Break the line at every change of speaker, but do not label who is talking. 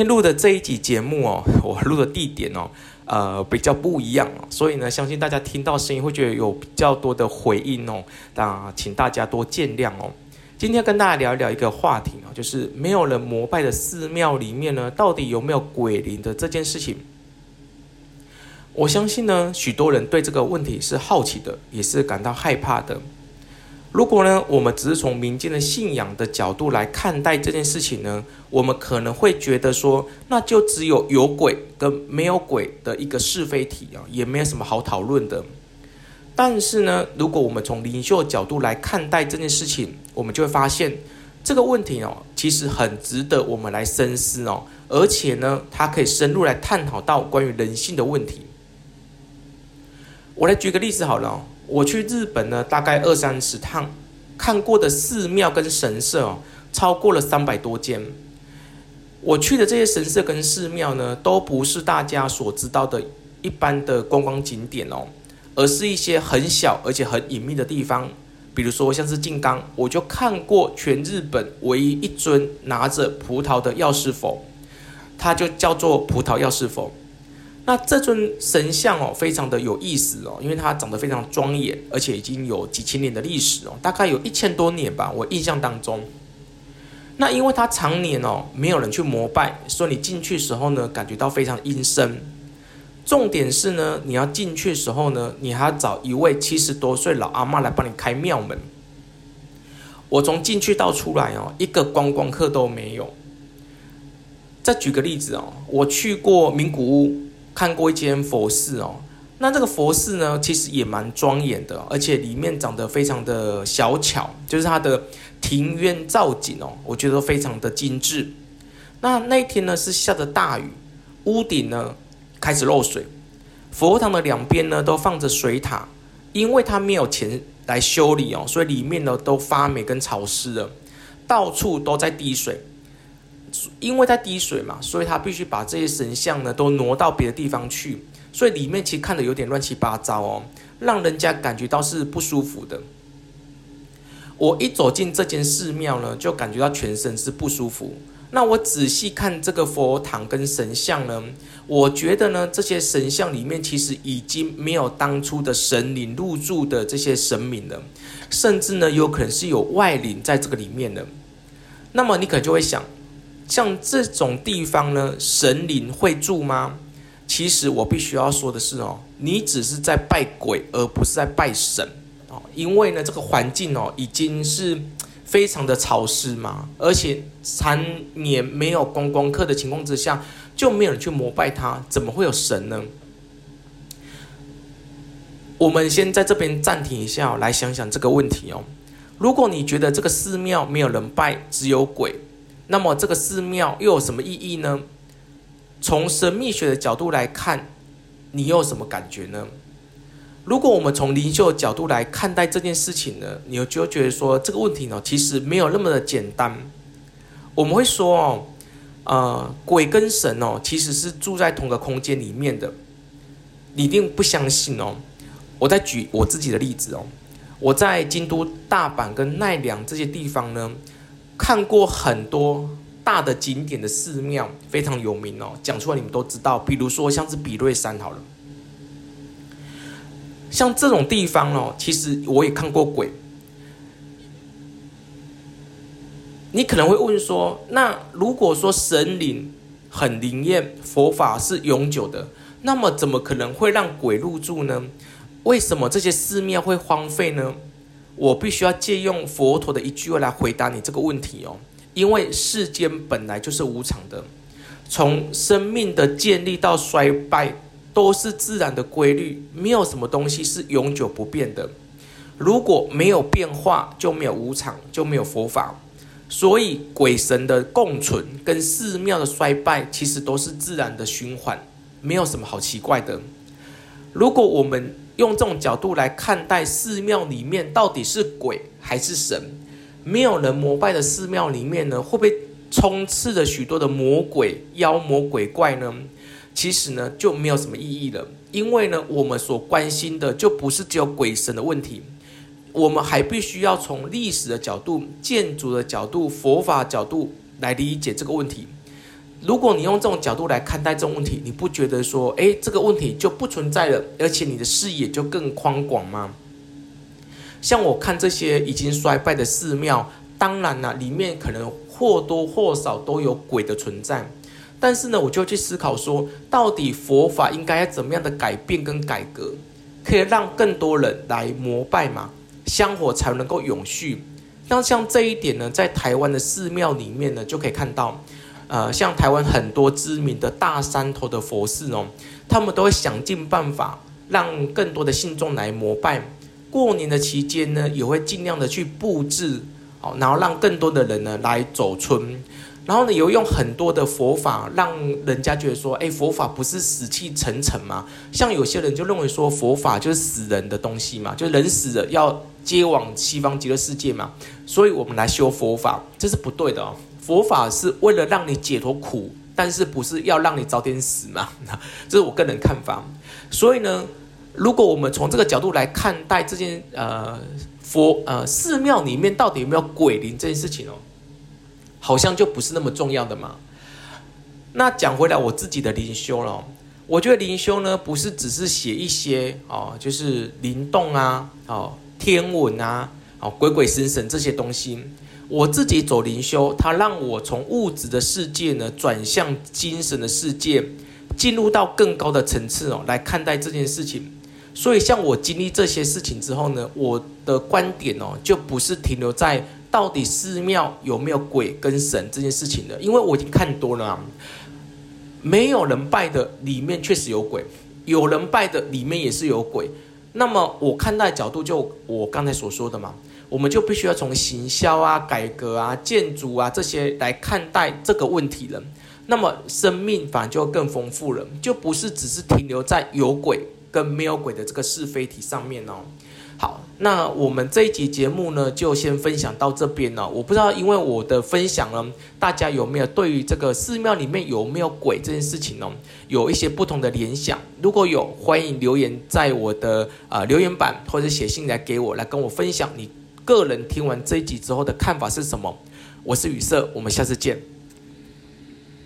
天录的这一集节目哦，我录的地点哦，呃，比较不一样，所以呢，相信大家听到声音会觉得有比较多的回音哦，那请大家多见谅哦。今天跟大家聊一聊一个话题啊，就是没有人膜拜的寺庙里面呢，到底有没有鬼灵的这件事情。我相信呢，许多人对这个问题是好奇的，也是感到害怕的。如果呢，我们只是从民间的信仰的角度来看待这件事情呢，我们可能会觉得说，那就只有有鬼跟没有鬼的一个是非题啊，也没有什么好讨论的。但是呢，如果我们从灵修角度来看待这件事情，我们就会发现这个问题哦，其实很值得我们来深思哦，而且呢，它可以深入来探讨到关于人性的问题。我来举个例子好了。我去日本呢，大概二三十趟，看过的寺庙跟神社哦，超过了三百多间。我去的这些神社跟寺庙呢，都不是大家所知道的一般的观光景点哦，而是一些很小而且很隐秘的地方。比如说像是静冈，我就看过全日本唯一一尊拿着葡萄的药师佛，它就叫做葡萄药师佛。那这尊神像哦，非常的有意思哦，因为它长得非常庄严，而且已经有几千年的历史哦，大概有一千多年吧，我印象当中。那因为它常年哦没有人去膜拜，所以你进去时候呢，感觉到非常阴森。重点是呢，你要进去时候呢，你还要找一位七十多岁老阿嬷来帮你开庙门。我从进去到出来哦，一个观光客都没有。再举个例子哦，我去过名古屋。看过一间佛寺哦，那这个佛寺呢，其实也蛮庄严的，而且里面长得非常的小巧，就是它的庭院造景哦，我觉得非常的精致。那那一天呢是下着大雨，屋顶呢开始漏水，佛堂的两边呢都放着水塔，因为它没有钱来修理哦，所以里面呢都发霉跟潮湿了，到处都在滴水。因为在滴水嘛，所以他必须把这些神像呢都挪到别的地方去，所以里面其实看的有点乱七八糟哦，让人家感觉到是不舒服的。我一走进这间寺庙呢，就感觉到全身是不舒服。那我仔细看这个佛堂跟神像呢，我觉得呢，这些神像里面其实已经没有当初的神灵入住的这些神明了，甚至呢，有可能是有外灵在这个里面的。那么你可能就会想。像这种地方呢，神灵会住吗？其实我必须要说的是哦，你只是在拜鬼，而不是在拜神哦。因为呢，这个环境哦，已经是非常的潮湿嘛，而且常年没有观光客的情况之下，就没有人去膜拜它，怎么会有神呢？我们先在这边暂停一下，来想想这个问题哦。如果你觉得这个寺庙没有人拜，只有鬼。那么这个寺庙又有什么意义呢？从神秘学的角度来看，你有什么感觉呢？如果我们从灵修的角度来看待这件事情呢，你就觉得说这个问题呢，其实没有那么的简单。我们会说哦，呃，鬼跟神哦，其实是住在同个空间里面的。你一定不相信哦。我再举我自己的例子哦，我在京都、大阪跟奈良这些地方呢。看过很多大的景点的寺庙，非常有名哦。讲出来你们都知道，比如说像是比瑞山好了，像这种地方哦，其实我也看过鬼。你可能会问说，那如果说神灵很灵验，佛法是永久的，那么怎么可能会让鬼入住呢？为什么这些寺庙会荒废呢？我必须要借用佛陀的一句话来回答你这个问题哦，因为世间本来就是无常的，从生命的建立到衰败都是自然的规律，没有什么东西是永久不变的。如果没有变化，就没有无常，就没有佛法。所以鬼神的共存跟寺庙的衰败，其实都是自然的循环，没有什么好奇怪的。如果我们用这种角度来看待寺庙里面到底是鬼还是神？没有人膜拜的寺庙里面呢，会不会充斥着许多的魔鬼、妖魔鬼怪呢？其实呢，就没有什么意义了。因为呢，我们所关心的就不是只有鬼神的问题，我们还必须要从历史的角度、建筑的角度、佛法角度来理解这个问题。如果你用这种角度来看待这种问题，你不觉得说，哎，这个问题就不存在了，而且你的视野就更宽广吗？像我看这些已经衰败的寺庙，当然了，里面可能或多或少都有鬼的存在。但是呢，我就去思考说，到底佛法应该要怎么样的改变跟改革，可以让更多人来膜拜嘛，香火才能够永续。那像这一点呢，在台湾的寺庙里面呢，就可以看到，呃，像台湾很多知名的大山头的佛寺哦，他们都会想尽办法让更多的信众来膜拜。过年的期间呢，也会尽量的去布置，哦，然后让更多的人呢来走春。然后呢，也用很多的佛法，让人家觉得说，哎，佛法不是死气沉沉吗？像有些人就认为说，佛法就是死人的东西嘛，就人死了要接往西方极乐世界嘛，所以我们来修佛法，这是不对的哦。佛法是为了让你解脱苦，但是不是要让你早点死嘛？这是我个人看法。所以呢，如果我们从这个角度来看待这件呃佛呃寺庙里面到底有没有鬼灵这件事情哦。好像就不是那么重要的嘛。那讲回来，我自己的灵修了。我觉得灵修呢，不是只是写一些哦，就是灵动啊，哦，天文啊，哦，鬼鬼神神这些东西。我自己走灵修，它让我从物质的世界呢，转向精神的世界，进入到更高的层次哦，来看待这件事情。所以，像我经历这些事情之后呢，我的观点哦，就不是停留在。到底寺庙有没有鬼跟神这件事情了？因为我已经看多了啊，没有人拜的里面确实有鬼，有人拜的里面也是有鬼。那么我看待角度就我刚才所说的嘛，我们就必须要从行销啊、改革啊、建筑啊这些来看待这个问题了。那么生命反而就更丰富了，就不是只是停留在有鬼跟没有鬼的这个是非题上面哦。好，那我们这一集节目呢，就先分享到这边了。我不知道，因为我的分享呢，大家有没有对于这个寺庙里面有没有鬼这件事情呢，有一些不同的联想？如果有，欢迎留言在我的呃留言板，或者写信来给我，来跟我分享你个人听完这一集之后的看法是什么。我是雨色，我们下次见。